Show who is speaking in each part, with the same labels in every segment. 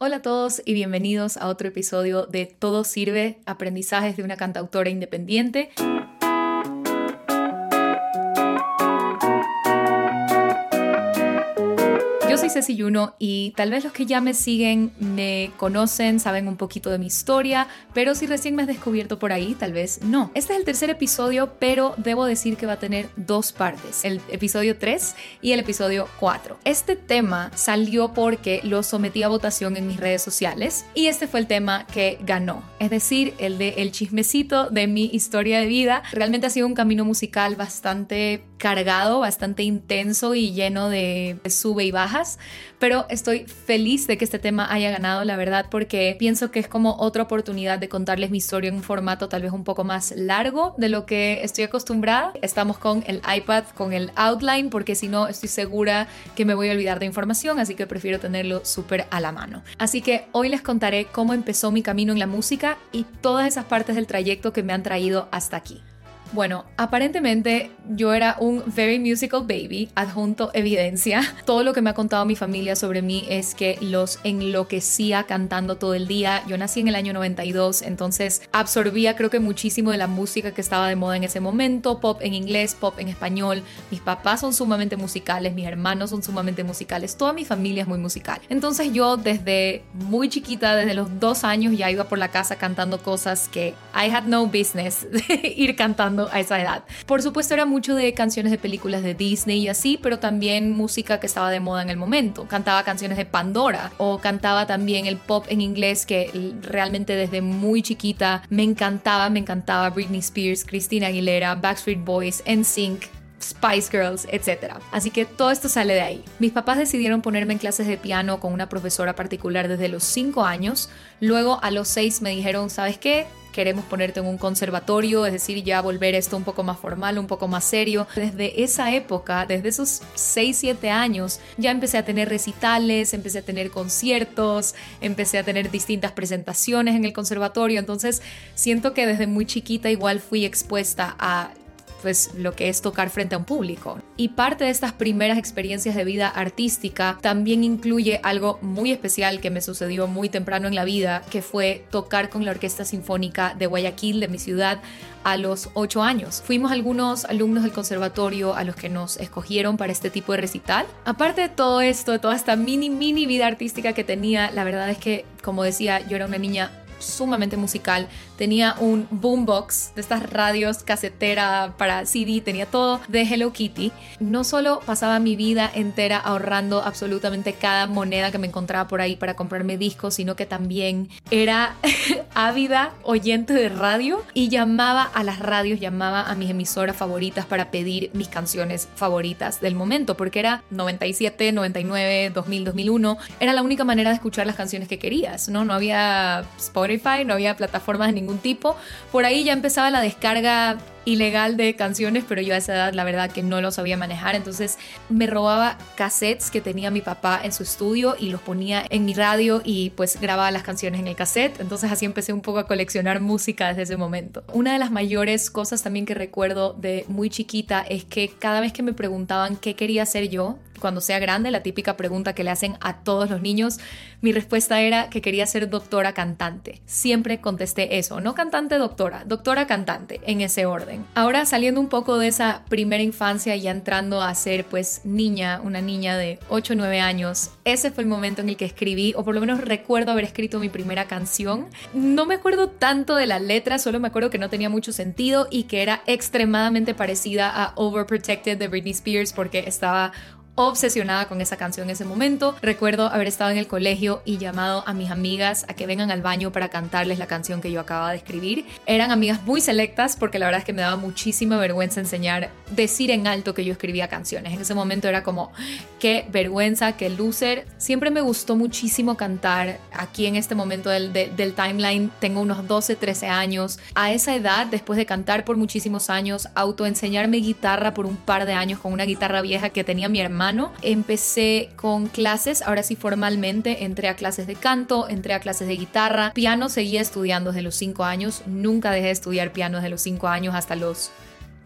Speaker 1: Hola a todos y bienvenidos a otro episodio de Todo Sirve, aprendizajes de una cantautora independiente. Soy Ceci Yuno y tal vez los que ya me siguen me conocen, saben un poquito de mi historia, pero si recién me has descubierto por ahí, tal vez no. Este es el tercer episodio, pero debo decir que va a tener dos partes, el episodio 3 y el episodio 4. Este tema salió porque lo sometí a votación en mis redes sociales y este fue el tema que ganó, es decir, el de el chismecito de mi historia de vida. Realmente ha sido un camino musical bastante cargado, bastante intenso y lleno de sube y bajas, pero estoy feliz de que este tema haya ganado, la verdad, porque pienso que es como otra oportunidad de contarles mi historia en un formato tal vez un poco más largo de lo que estoy acostumbrada. Estamos con el iPad, con el outline, porque si no estoy segura que me voy a olvidar de información, así que prefiero tenerlo súper a la mano. Así que hoy les contaré cómo empezó mi camino en la música y todas esas partes del trayecto que me han traído hasta aquí. Bueno, aparentemente yo era un very musical baby, adjunto evidencia. Todo lo que me ha contado mi familia sobre mí es que los enloquecía cantando todo el día. Yo nací en el año 92, entonces absorbía creo que muchísimo de la música que estaba de moda en ese momento, pop en inglés, pop en español. Mis papás son sumamente musicales, mis hermanos son sumamente musicales, toda mi familia es muy musical. Entonces yo desde muy chiquita, desde los dos años, ya iba por la casa cantando cosas que I had no business ir cantando a esa edad. Por supuesto era mucho de canciones de películas de Disney y así, pero también música que estaba de moda en el momento. Cantaba canciones de Pandora o cantaba también el pop en inglés que realmente desde muy chiquita me encantaba, me encantaba Britney Spears, Christina Aguilera, Backstreet Boys, NSYNC, Spice Girls, etc. Así que todo esto sale de ahí. Mis papás decidieron ponerme en clases de piano con una profesora particular desde los 5 años. Luego a los 6 me dijeron, ¿sabes qué? Queremos ponerte en un conservatorio, es decir, ya volver esto un poco más formal, un poco más serio. Desde esa época, desde esos 6, 7 años, ya empecé a tener recitales, empecé a tener conciertos, empecé a tener distintas presentaciones en el conservatorio, entonces siento que desde muy chiquita igual fui expuesta a pues lo que es tocar frente a un público. Y parte de estas primeras experiencias de vida artística también incluye algo muy especial que me sucedió muy temprano en la vida, que fue tocar con la Orquesta Sinfónica de Guayaquil, de mi ciudad, a los 8 años. Fuimos algunos alumnos del conservatorio a los que nos escogieron para este tipo de recital. Aparte de todo esto, de toda esta mini, mini vida artística que tenía, la verdad es que, como decía, yo era una niña sumamente musical. Tenía un boombox de estas radios casetera para CD, tenía todo de Hello Kitty. No solo pasaba mi vida entera ahorrando absolutamente cada moneda que me encontraba por ahí para comprarme discos, sino que también era ávida oyente de radio y llamaba a las radios, llamaba a mis emisoras favoritas para pedir mis canciones favoritas del momento, porque era 97, 99, 2000, 2001. Era la única manera de escuchar las canciones que querías, ¿no? No había Spotify no había plataformas de ningún tipo. Por ahí ya empezaba la descarga ilegal de canciones, pero yo a esa edad la verdad que no lo sabía manejar, entonces me robaba cassettes que tenía mi papá en su estudio y los ponía en mi radio y pues grababa las canciones en el cassette, entonces así empecé un poco a coleccionar música desde ese momento. Una de las mayores cosas también que recuerdo de muy chiquita es que cada vez que me preguntaban qué quería hacer yo, cuando sea grande, la típica pregunta que le hacen a todos los niños, mi respuesta era que quería ser doctora cantante. Siempre contesté eso, no cantante doctora, doctora cantante, en ese orden. Ahora saliendo un poco de esa primera infancia y entrando a ser pues niña, una niña de 8 o 9 años, ese fue el momento en el que escribí, o por lo menos recuerdo haber escrito mi primera canción. No me acuerdo tanto de la letra, solo me acuerdo que no tenía mucho sentido y que era extremadamente parecida a Overprotected de Britney Spears porque estaba obsesionada con esa canción en ese momento. Recuerdo haber estado en el colegio y llamado a mis amigas a que vengan al baño para cantarles la canción que yo acababa de escribir. Eran amigas muy selectas porque la verdad es que me daba muchísima vergüenza enseñar, decir en alto que yo escribía canciones. En ese momento era como, qué vergüenza, qué loser. Siempre me gustó muchísimo cantar. Aquí en este momento del, del timeline tengo unos 12, 13 años. A esa edad, después de cantar por muchísimos años, autoenseñarme guitarra por un par de años con una guitarra vieja que tenía mi hermana Empecé con clases, ahora sí formalmente, entré a clases de canto, entré a clases de guitarra, piano seguía estudiando desde los 5 años, nunca dejé de estudiar piano desde los 5 años hasta los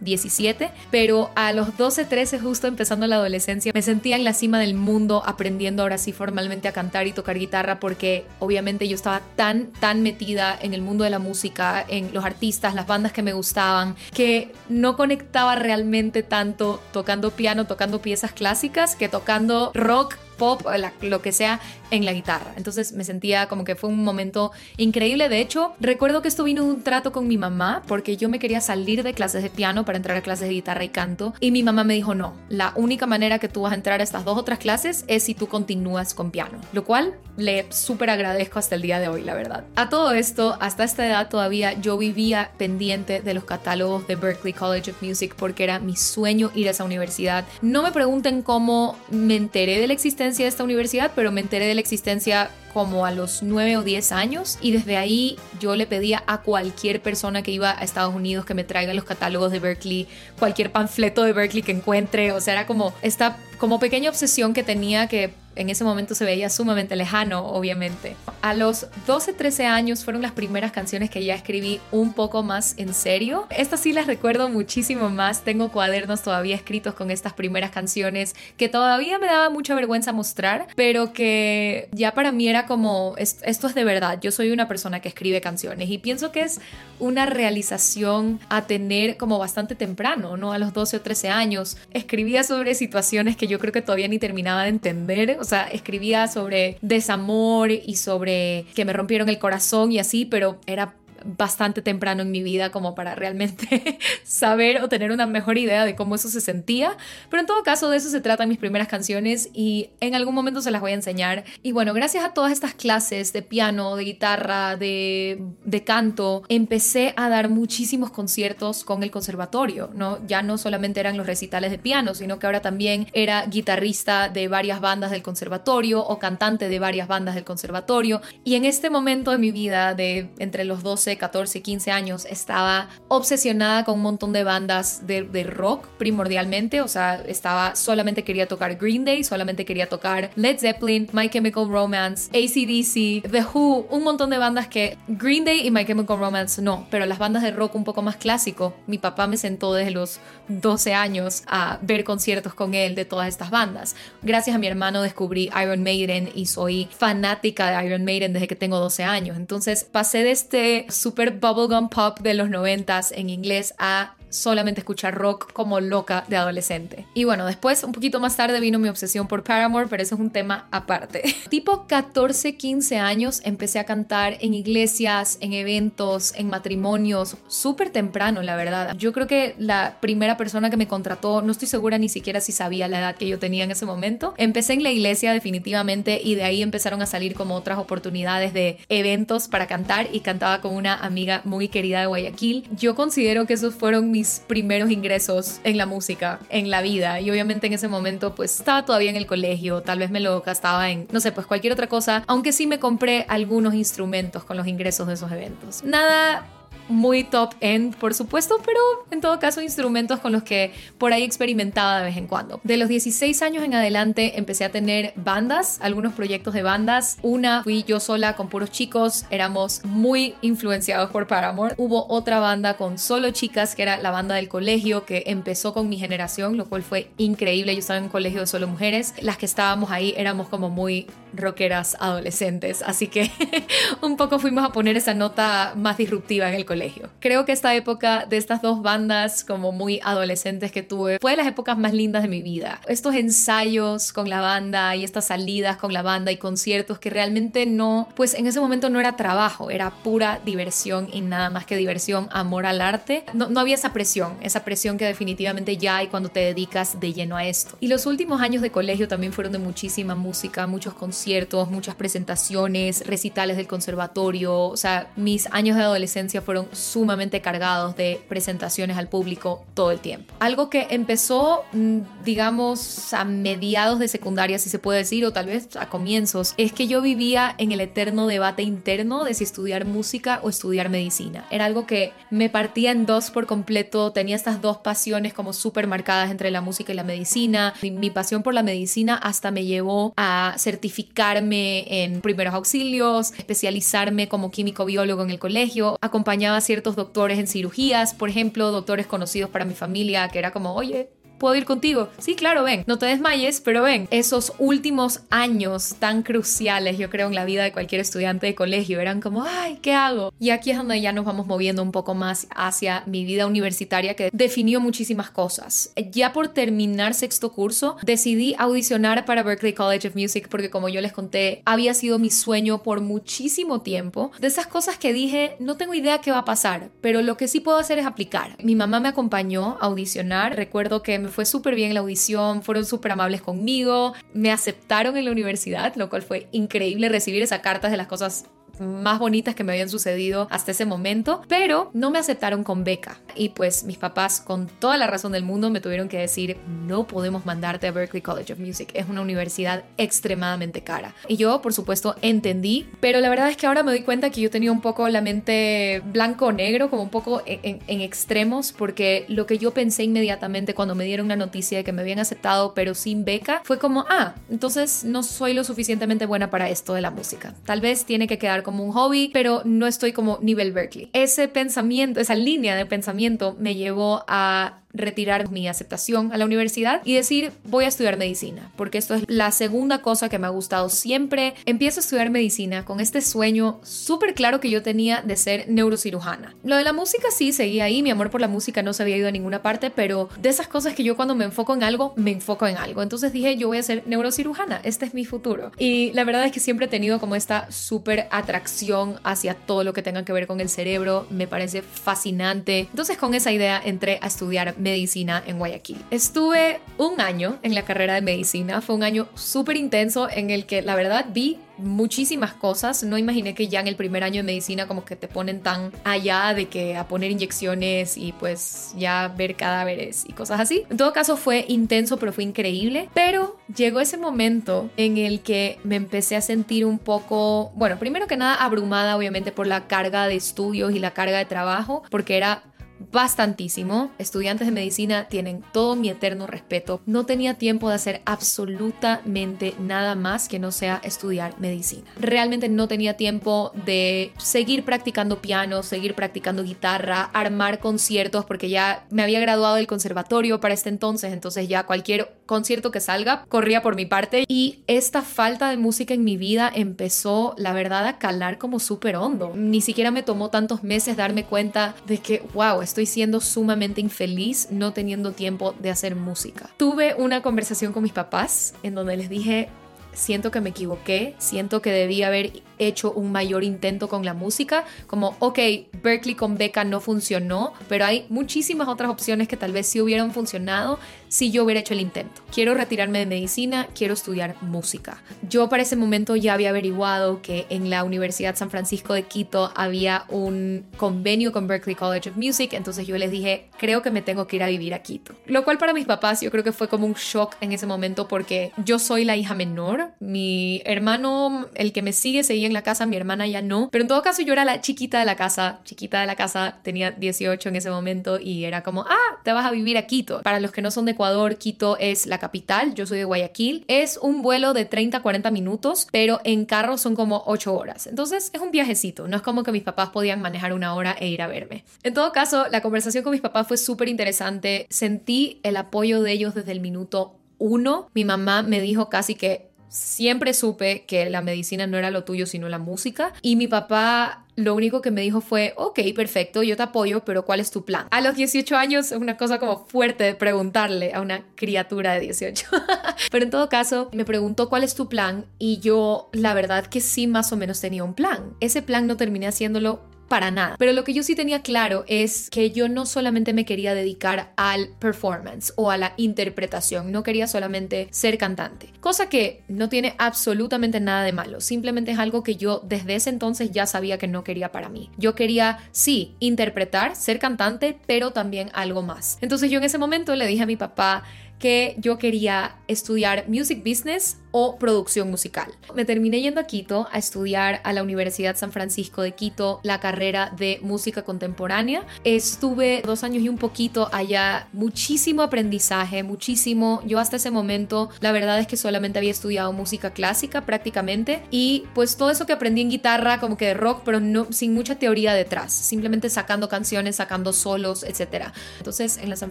Speaker 1: 17, pero a los 12, 13, justo empezando la adolescencia, me sentía en la cima del mundo aprendiendo ahora sí formalmente a cantar y tocar guitarra porque obviamente yo estaba tan, tan metida en el mundo de la música, en los artistas, las bandas que me gustaban, que no conectaba realmente tanto tocando piano, tocando piezas clásicas, que tocando rock pop, lo que sea, en la guitarra. Entonces me sentía como que fue un momento increíble. De hecho, recuerdo que esto vino un trato con mi mamá porque yo me quería salir de clases de piano para entrar a clases de guitarra y canto. Y mi mamá me dijo, no, la única manera que tú vas a entrar a estas dos otras clases es si tú continúas con piano. Lo cual le súper agradezco hasta el día de hoy, la verdad. A todo esto, hasta esta edad todavía yo vivía pendiente de los catálogos de Berklee College of Music porque era mi sueño ir a esa universidad. No me pregunten cómo me enteré de la existencia de esta universidad, pero me enteré de la existencia como a los 9 o 10 años y desde ahí yo le pedía a cualquier persona que iba a Estados Unidos que me traiga los catálogos de Berkeley, cualquier panfleto de Berkeley que encuentre, o sea, era como esta como pequeña obsesión que tenía que en ese momento se veía sumamente lejano, obviamente. A los 12, 13 años fueron las primeras canciones que ya escribí un poco más en serio. Estas sí las recuerdo muchísimo más. Tengo cuadernos todavía escritos con estas primeras canciones que todavía me daba mucha vergüenza mostrar, pero que ya para mí era como, esto es de verdad. Yo soy una persona que escribe canciones y pienso que es una realización a tener como bastante temprano, ¿no? A los 12 o 13 años. Escribía sobre situaciones que yo creo que todavía ni terminaba de entender o sea, escribía sobre desamor y sobre que me rompieron el corazón y así, pero era bastante temprano en mi vida como para realmente saber o tener una mejor idea de cómo eso se sentía. Pero en todo caso, de eso se tratan mis primeras canciones y en algún momento se las voy a enseñar. Y bueno, gracias a todas estas clases de piano, de guitarra, de, de canto, empecé a dar muchísimos conciertos con el conservatorio, ¿no? Ya no solamente eran los recitales de piano, sino que ahora también era guitarrista de varias bandas del conservatorio o cantante de varias bandas del conservatorio. Y en este momento de mi vida, de entre los 12 14, 15 años estaba obsesionada con un montón de bandas de, rock primordialmente, o sea, estaba solamente quería tocar Green Day, solamente quería tocar Led Zeppelin, My Chemical Romance, ACDC, The Who, un montón de bandas que Green Day y My Chemical Romance no, pero las bandas de rock un poco más clásico. Mi papá me sentó desde los 12 años a ver conciertos con él de todas estas bandas. Gracias a mi hermano descubrí Iron Maiden y soy fanática de Iron Maiden desde que tengo 12 años. Entonces pasé de este super bubblegum pop de los noventas en inglés a solamente escuchar rock como loca de adolescente. Y bueno, después, un poquito más tarde, vino mi obsesión por Paramore, pero eso es un tema aparte. tipo 14, 15 años empecé a cantar en iglesias, en eventos, en matrimonios, súper temprano, la verdad. Yo creo que la primera persona que me contrató, no estoy segura ni siquiera si sabía la edad que yo tenía en ese momento. Empecé en la iglesia definitivamente y de ahí empezaron a salir como otras oportunidades de eventos para cantar y cantaba con una amiga muy querida de Guayaquil. Yo considero que esos fueron mis primeros ingresos en la música, en la vida. Y obviamente en ese momento pues estaba todavía en el colegio, tal vez me lo gastaba en, no sé, pues cualquier otra cosa, aunque sí me compré algunos instrumentos con los ingresos de esos eventos. Nada muy top end, por supuesto, pero en todo caso instrumentos con los que por ahí experimentaba de vez en cuando. De los 16 años en adelante empecé a tener bandas, algunos proyectos de bandas. Una fui yo sola con puros chicos, éramos muy influenciados por Paramore. Hubo otra banda con solo chicas, que era la banda del colegio, que empezó con mi generación, lo cual fue increíble. Yo estaba en un colegio de solo mujeres. Las que estábamos ahí éramos como muy rockeras adolescentes, así que un poco fuimos a poner esa nota más disruptiva en el colegio. Creo que esta época de estas dos bandas como muy adolescentes que tuve fue de las épocas más lindas de mi vida. Estos ensayos con la banda y estas salidas con la banda y conciertos que realmente no, pues en ese momento no era trabajo, era pura diversión y nada más que diversión, amor al arte. No, no había esa presión, esa presión que definitivamente ya hay cuando te dedicas de lleno a esto. Y los últimos años de colegio también fueron de muchísima música, muchos conciertos muchas presentaciones, recitales del conservatorio. O sea, mis años de adolescencia fueron sumamente cargados de presentaciones al público todo el tiempo. Algo que empezó, mm, digamos, a mediados de secundaria, si se puede decir, o tal vez a comienzos, es que yo vivía en el eterno debate interno de si estudiar música o estudiar medicina. Era algo que me partía en dos por completo, tenía estas dos pasiones como súper marcadas entre la música y la medicina. Mi, mi pasión por la medicina hasta me llevó a certificar en primeros auxilios, especializarme como químico biólogo en el colegio, acompañaba a ciertos doctores en cirugías, por ejemplo, doctores conocidos para mi familia, que era como, oye, ¿Puedo ir contigo? Sí, claro, ven. No te desmayes, pero ven. Esos últimos años tan cruciales, yo creo, en la vida de cualquier estudiante de colegio, eran como, ay, ¿qué hago? Y aquí es donde ya nos vamos moviendo un poco más hacia mi vida universitaria que definió muchísimas cosas. Ya por terminar sexto curso, decidí audicionar para Berklee College of Music porque como yo les conté, había sido mi sueño por muchísimo tiempo. De esas cosas que dije, no tengo idea qué va a pasar, pero lo que sí puedo hacer es aplicar. Mi mamá me acompañó a audicionar. Recuerdo que me fue súper bien la audición, fueron súper amables conmigo, me aceptaron en la universidad, lo cual fue increíble recibir esa carta de las cosas más bonitas que me habían sucedido hasta ese momento, pero no me aceptaron con beca. Y pues mis papás, con toda la razón del mundo, me tuvieron que decir, no podemos mandarte a Berklee College of Music, es una universidad extremadamente cara. Y yo, por supuesto, entendí, pero la verdad es que ahora me doy cuenta que yo tenía un poco la mente blanco-negro, como un poco en, en extremos, porque lo que yo pensé inmediatamente cuando me dieron la noticia de que me habían aceptado, pero sin beca, fue como, ah, entonces no soy lo suficientemente buena para esto de la música. Tal vez tiene que quedar como un hobby, pero no estoy como nivel Berkeley. Ese pensamiento, esa línea de pensamiento me llevó a retirar mi aceptación a la universidad y decir voy a estudiar medicina, porque esto es la segunda cosa que me ha gustado siempre. Empiezo a estudiar medicina con este sueño súper claro que yo tenía de ser neurocirujana. Lo de la música sí seguía ahí, mi amor por la música no se había ido a ninguna parte, pero de esas cosas que yo cuando me enfoco en algo, me enfoco en algo. Entonces dije yo voy a ser neurocirujana, este es mi futuro. Y la verdad es que siempre he tenido como esta súper atracción hacia todo lo que tenga que ver con el cerebro, me parece fascinante. Entonces con esa idea entré a estudiar medicina en Guayaquil. Estuve un año en la carrera de medicina, fue un año súper intenso en el que la verdad vi muchísimas cosas. No imaginé que ya en el primer año de medicina como que te ponen tan allá de que a poner inyecciones y pues ya ver cadáveres y cosas así. En todo caso fue intenso, pero fue increíble. Pero llegó ese momento en el que me empecé a sentir un poco, bueno, primero que nada abrumada obviamente por la carga de estudios y la carga de trabajo, porque era bastantísimo. Estudiantes de medicina tienen todo mi eterno respeto. No tenía tiempo de hacer absolutamente nada más que no sea estudiar medicina. Realmente no tenía tiempo de seguir practicando piano, seguir practicando guitarra, armar conciertos, porque ya me había graduado del conservatorio para este entonces, entonces ya cualquier concierto que salga corría por mi parte y esta falta de música en mi vida empezó, la verdad, a calar como súper hondo. Ni siquiera me tomó tantos meses darme cuenta de que, wow, estoy siendo sumamente infeliz no teniendo tiempo de hacer música. Tuve una conversación con mis papás en donde les dije, siento que me equivoqué, siento que debí haber hecho un mayor intento con la música, como, ok, Berkeley con beca no funcionó, pero hay muchísimas otras opciones que tal vez sí hubieran funcionado si yo hubiera hecho el intento. Quiero retirarme de medicina, quiero estudiar música. Yo para ese momento ya había averiguado que en la Universidad San Francisco de Quito había un convenio con Berkeley College of Music, entonces yo les dije, creo que me tengo que ir a vivir a Quito. Lo cual para mis papás yo creo que fue como un shock en ese momento porque yo soy la hija menor, mi hermano, el que me sigue, en la casa, mi hermana ya no. Pero en todo caso yo era la chiquita de la casa, chiquita de la casa, tenía 18 en ese momento y era como, ah, te vas a vivir a Quito. Para los que no son de Ecuador, Quito es la capital, yo soy de Guayaquil. Es un vuelo de 30 a 40 minutos, pero en carro son como 8 horas. Entonces es un viajecito, no es como que mis papás podían manejar una hora e ir a verme. En todo caso, la conversación con mis papás fue súper interesante. Sentí el apoyo de ellos desde el minuto uno. Mi mamá me dijo casi que siempre supe que la medicina no era lo tuyo, sino la música. Y mi papá lo único que me dijo fue, ok, perfecto, yo te apoyo, pero ¿cuál es tu plan? A los 18 años es una cosa como fuerte de preguntarle a una criatura de 18. pero en todo caso, me preguntó cuál es tu plan y yo la verdad que sí más o menos tenía un plan. Ese plan no terminé haciéndolo para nada. Pero lo que yo sí tenía claro es que yo no solamente me quería dedicar al performance o a la interpretación, no quería solamente ser cantante, cosa que no tiene absolutamente nada de malo, simplemente es algo que yo desde ese entonces ya sabía que no quería para mí. Yo quería, sí, interpretar, ser cantante, pero también algo más. Entonces yo en ese momento le dije a mi papá que yo quería estudiar music business o producción musical. Me terminé yendo a Quito a estudiar a la Universidad San Francisco de Quito la carrera de música contemporánea. Estuve dos años y un poquito allá, muchísimo aprendizaje, muchísimo. Yo hasta ese momento la verdad es que solamente había estudiado música clásica prácticamente y pues todo eso que aprendí en guitarra como que de rock, pero no sin mucha teoría detrás, simplemente sacando canciones, sacando solos, etc. Entonces en la San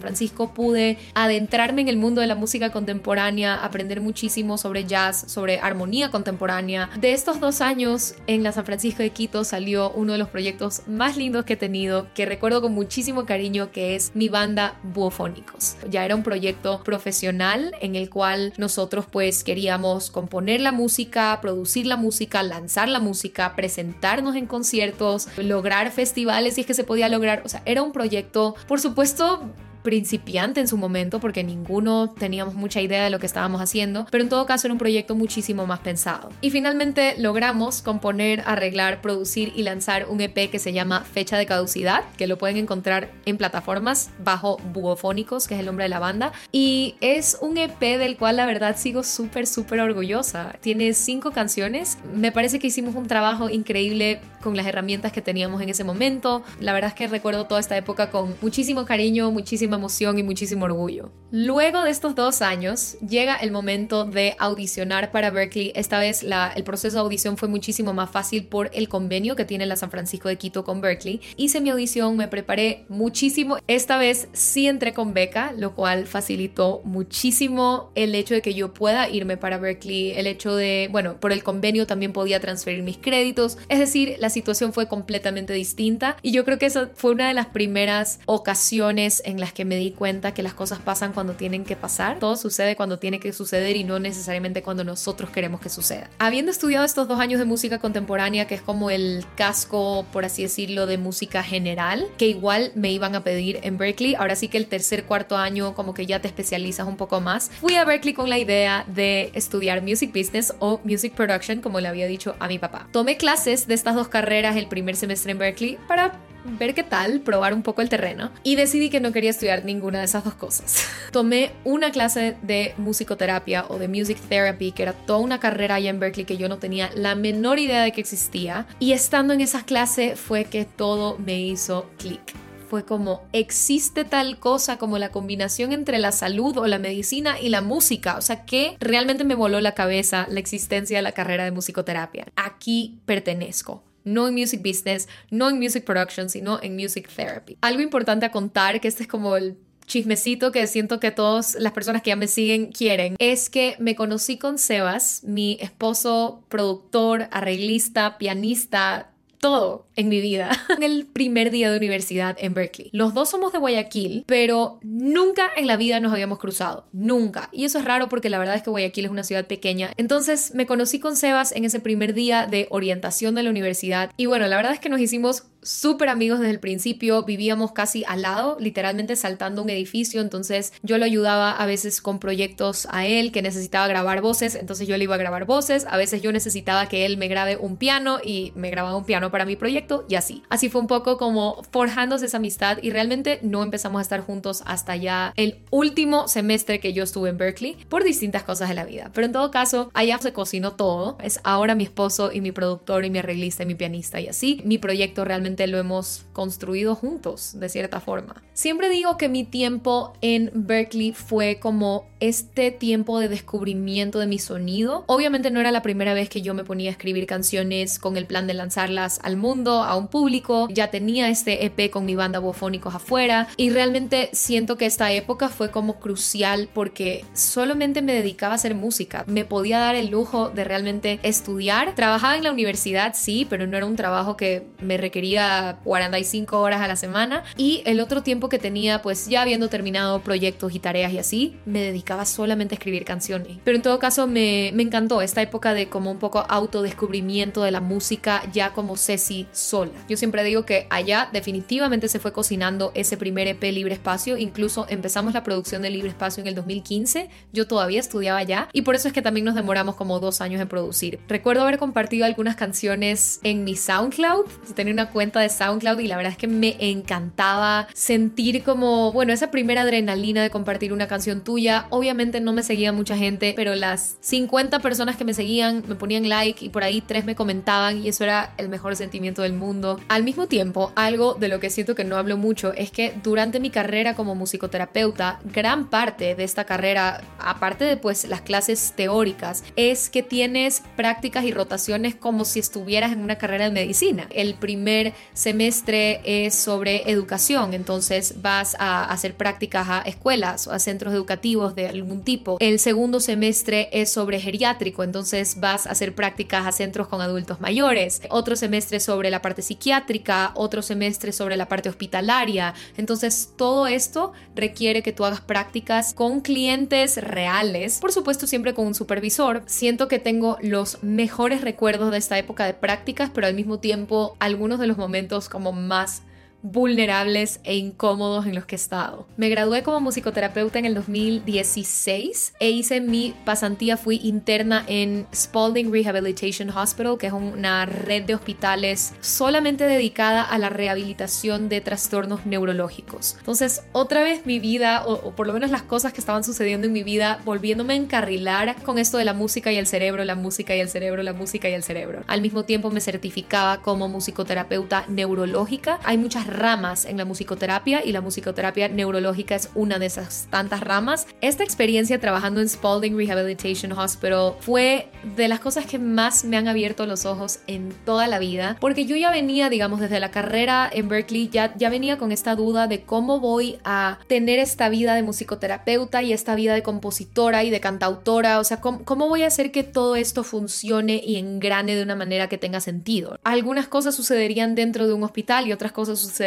Speaker 1: Francisco pude adentrarme en el mundo de la música contemporánea, aprender muchísimo sobre jazz, sobre armonía contemporánea. De estos dos años en la San Francisco de Quito salió uno de los proyectos más lindos que he tenido, que recuerdo con muchísimo cariño, que es mi banda Buofónicos. Ya era un proyecto profesional en el cual nosotros pues queríamos componer la música, producir la música, lanzar la música, presentarnos en conciertos, lograr festivales si es que se podía lograr. O sea, era un proyecto, por supuesto, principiante en su momento porque ninguno teníamos mucha idea de lo que estábamos haciendo, pero en todo caso era un proyecto muchísimo más pensado. Y finalmente logramos componer, arreglar, producir y lanzar un EP que se llama Fecha de Caducidad, que lo pueden encontrar en plataformas bajo Bugofónicos, que es el nombre de la banda. Y es un EP del cual la verdad sigo súper, súper orgullosa. Tiene cinco canciones. Me parece que hicimos un trabajo increíble con las herramientas que teníamos en ese momento. La verdad es que recuerdo toda esta época con muchísimo cariño, muchísimo emoción y muchísimo orgullo. Luego de estos dos años, llega el momento de audicionar para Berkeley. Esta vez la, el proceso de audición fue muchísimo más fácil por el convenio que tiene la San Francisco de Quito con Berkeley. Hice mi audición, me preparé muchísimo. Esta vez sí entré con beca, lo cual facilitó muchísimo el hecho de que yo pueda irme para Berkeley, el hecho de, bueno, por el convenio también podía transferir mis créditos. Es decir, la situación fue completamente distinta y yo creo que esa fue una de las primeras ocasiones en las que me di cuenta que las cosas pasan cuando tienen que pasar. Todo sucede cuando tiene que suceder y no necesariamente cuando nosotros queremos que suceda. Habiendo estudiado estos dos años de música contemporánea, que es como el casco, por así decirlo, de música general, que igual me iban a pedir en Berkeley, ahora sí que el tercer, cuarto año como que ya te especializas un poco más, fui a Berkeley con la idea de estudiar Music Business o Music Production, como le había dicho a mi papá. Tomé clases de estas dos carreras el primer semestre en Berkeley para ver qué tal, probar un poco el terreno y decidí que no quería estudiar ninguna de esas dos cosas. Tomé una clase de musicoterapia o de music therapy, que era toda una carrera allá en Berkeley que yo no tenía la menor idea de que existía y estando en esa clase fue que todo me hizo clic fue como existe tal cosa como la combinación entre la salud o la medicina y la música. O sea, que realmente me voló la cabeza la existencia de la carrera de musicoterapia. Aquí pertenezco no en music business, no en music production, sino en music therapy. Algo importante a contar, que este es como el chismecito que siento que todas las personas que ya me siguen quieren, es que me conocí con Sebas, mi esposo, productor, arreglista, pianista, todo en mi vida en el primer día de universidad en Berkeley. Los dos somos de Guayaquil, pero nunca en la vida nos habíamos cruzado, nunca. Y eso es raro porque la verdad es que Guayaquil es una ciudad pequeña. Entonces me conocí con Sebas en ese primer día de orientación de la universidad y bueno, la verdad es que nos hicimos súper amigos desde el principio, vivíamos casi al lado, literalmente saltando un edificio, entonces yo lo ayudaba a veces con proyectos a él que necesitaba grabar voces, entonces yo le iba a grabar voces, a veces yo necesitaba que él me grabe un piano y me grababa un piano para mi proyecto y así. Así fue un poco como forjándose esa amistad y realmente no empezamos a estar juntos hasta ya el último semestre que yo estuve en Berkeley por distintas cosas de la vida. Pero en todo caso, allá se cocinó todo. Es ahora mi esposo y mi productor y mi arreglista y mi pianista y así. Mi proyecto realmente lo hemos construido juntos, de cierta forma. Siempre digo que mi tiempo en Berkeley fue como este tiempo de descubrimiento de mi sonido. Obviamente no era la primera vez que yo me ponía a escribir canciones con el plan de lanzarlas al mundo a un público, ya tenía este EP con mi banda Bofónicos afuera y realmente siento que esta época fue como crucial porque solamente me dedicaba a hacer música, me podía dar el lujo de realmente estudiar, trabajaba en la universidad sí, pero no era un trabajo que me requería 45 horas a la semana y el otro tiempo que tenía pues ya habiendo terminado proyectos y tareas y así, me dedicaba solamente a escribir canciones. Pero en todo caso me, me encantó esta época de como un poco autodescubrimiento de la música ya como si sola. Yo siempre digo que allá definitivamente se fue cocinando ese primer EP Libre Espacio, incluso empezamos la producción de Libre Espacio en el 2015, yo todavía estudiaba allá y por eso es que también nos demoramos como dos años en producir. Recuerdo haber compartido algunas canciones en mi SoundCloud, tenía una cuenta de SoundCloud y la verdad es que me encantaba sentir como, bueno, esa primera adrenalina de compartir una canción tuya. Obviamente no me seguía mucha gente, pero las 50 personas que me seguían me ponían like y por ahí tres me comentaban y eso era el mejor sentimiento del mundo. Al mismo tiempo, algo de lo que siento que no hablo mucho es que durante mi carrera como musicoterapeuta, gran parte de esta carrera, aparte de pues las clases teóricas, es que tienes prácticas y rotaciones como si estuvieras en una carrera de medicina. El primer semestre es sobre educación, entonces vas a hacer prácticas a escuelas o a centros educativos de algún tipo. El segundo semestre es sobre geriátrico, entonces vas a hacer prácticas a centros con adultos mayores. Otro semestre sobre la parte psiquiátrica, otro semestre sobre la parte hospitalaria. Entonces todo esto requiere que tú hagas prácticas con clientes reales, por supuesto siempre con un supervisor. Siento que tengo los mejores recuerdos de esta época de prácticas, pero al mismo tiempo algunos de los momentos como más vulnerables e incómodos en los que he estado. Me gradué como musicoterapeuta en el 2016 e hice mi pasantía, fui interna en Spalding Rehabilitation Hospital, que es una red de hospitales solamente dedicada a la rehabilitación de trastornos neurológicos. Entonces, otra vez mi vida, o, por lo menos las cosas que estaban sucediendo en mi vida, volviéndome a encarrilar con esto de la música y el cerebro, la música y el cerebro, la música y el cerebro. Al mismo tiempo me certificaba como musicoterapeuta neurológica. Hay muchas ramas en la musicoterapia y la musicoterapia neurológica es una de esas tantas ramas. Esta experiencia trabajando en Spalding Rehabilitation Hospital fue de las cosas que más me han abierto los ojos en toda la vida, porque yo ya venía, digamos, desde la carrera en Berkeley, ya, ya venía con esta duda de cómo voy a tener esta vida de musicoterapeuta y esta vida de compositora y de cantautora, o sea, cómo, cómo voy a hacer que todo esto funcione y engrane de una manera que tenga sentido. Algunas cosas sucederían dentro de un hospital y otras cosas sucederían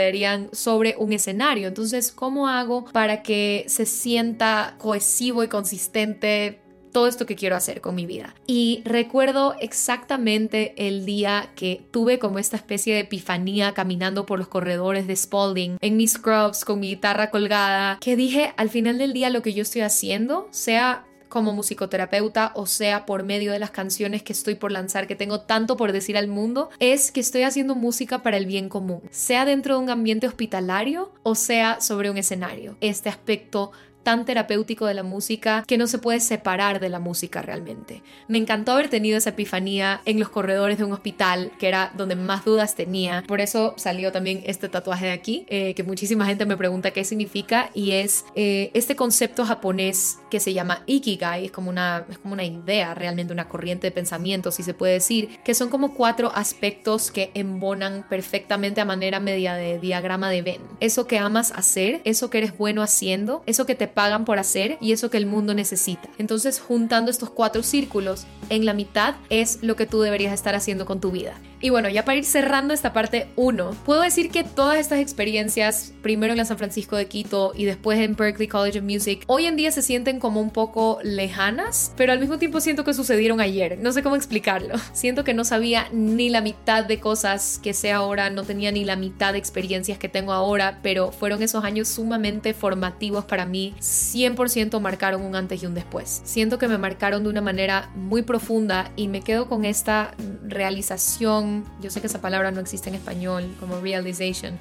Speaker 1: sobre un escenario. Entonces, ¿cómo hago para que se sienta cohesivo y consistente todo esto que quiero hacer con mi vida. Y recuerdo exactamente el día que tuve como esta especie de epifanía caminando por los corredores de Spalding, en mis scrubs, con mi guitarra colgada, que dije al final del día lo que yo estoy haciendo, sea como musicoterapeuta o sea por medio de las canciones que estoy por lanzar, que tengo tanto por decir al mundo, es que estoy haciendo música para el bien común, sea dentro de un ambiente hospitalario o sea sobre un escenario. Este aspecto tan terapéutico de la música que no se puede separar de la música realmente. Me encantó haber tenido esa epifanía en los corredores de un hospital, que era donde más dudas tenía. Por eso salió también este tatuaje de aquí, eh, que muchísima gente me pregunta qué significa, y es eh, este concepto japonés que se llama Ikigai, es como, una, es como una idea, realmente una corriente de pensamiento, si se puede decir, que son como cuatro aspectos que embonan perfectamente a manera media de diagrama de Venn. Eso que amas hacer, eso que eres bueno haciendo, eso que te pagan por hacer y eso que el mundo necesita. Entonces, juntando estos cuatro círculos, en la mitad es lo que tú deberías estar haciendo con tu vida. Y bueno, ya para ir cerrando esta parte 1, puedo decir que todas estas experiencias, primero en la San Francisco de Quito y después en Berkeley College of Music, hoy en día se sienten como un poco lejanas, pero al mismo tiempo siento que sucedieron ayer. No sé cómo explicarlo. Siento que no sabía ni la mitad de cosas que sé ahora, no tenía ni la mitad de experiencias que tengo ahora, pero fueron esos años sumamente formativos para mí. 100% marcaron un antes y un después. Siento que me marcaron de una manera muy profunda y me quedo con esta realización yo sé que esa palabra no existe en español como realization,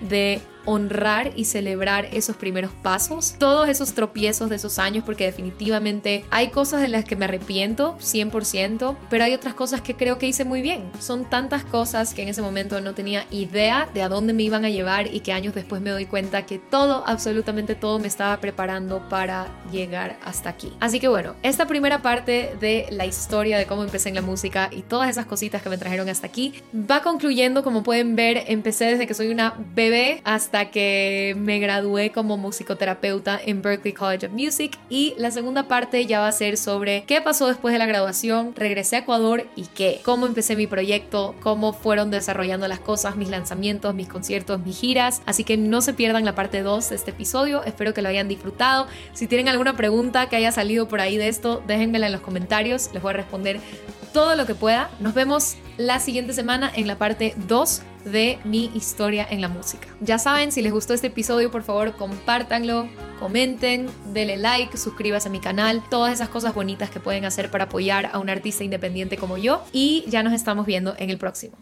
Speaker 1: de honrar y celebrar esos primeros pasos, todos esos tropiezos de esos años, porque definitivamente hay cosas de las que me arrepiento 100%, pero hay otras cosas que creo que hice muy bien. Son tantas cosas que en ese momento no tenía idea de a dónde me iban a llevar y que años después me doy cuenta que todo, absolutamente todo me estaba preparando para llegar hasta aquí. Así que bueno, esta primera parte de la historia de cómo empecé en la música y todas esas cositas que me trajeron hasta aquí va concluyendo, como pueden ver, empecé desde que soy una bebé hasta hasta que me gradué como musicoterapeuta en Berklee College of Music. Y la segunda parte ya va a ser sobre qué pasó después de la graduación, regresé a Ecuador y qué, cómo empecé mi proyecto, cómo fueron desarrollando las cosas, mis lanzamientos, mis conciertos, mis giras, así que no se pierdan la parte 2 de este episodio, espero que lo hayan disfrutado, si tienen alguna pregunta que haya salido por ahí de esto, déjenmela en los comentarios, les voy a responder todo lo que pueda. Nos vemos la siguiente semana en la parte 2 de mi historia en la música. Ya saben, si les gustó este episodio, por favor, compártanlo, comenten, denle like, suscríbase a mi canal, todas esas cosas bonitas que pueden hacer para apoyar a un artista independiente como yo. Y ya nos estamos viendo en el próximo.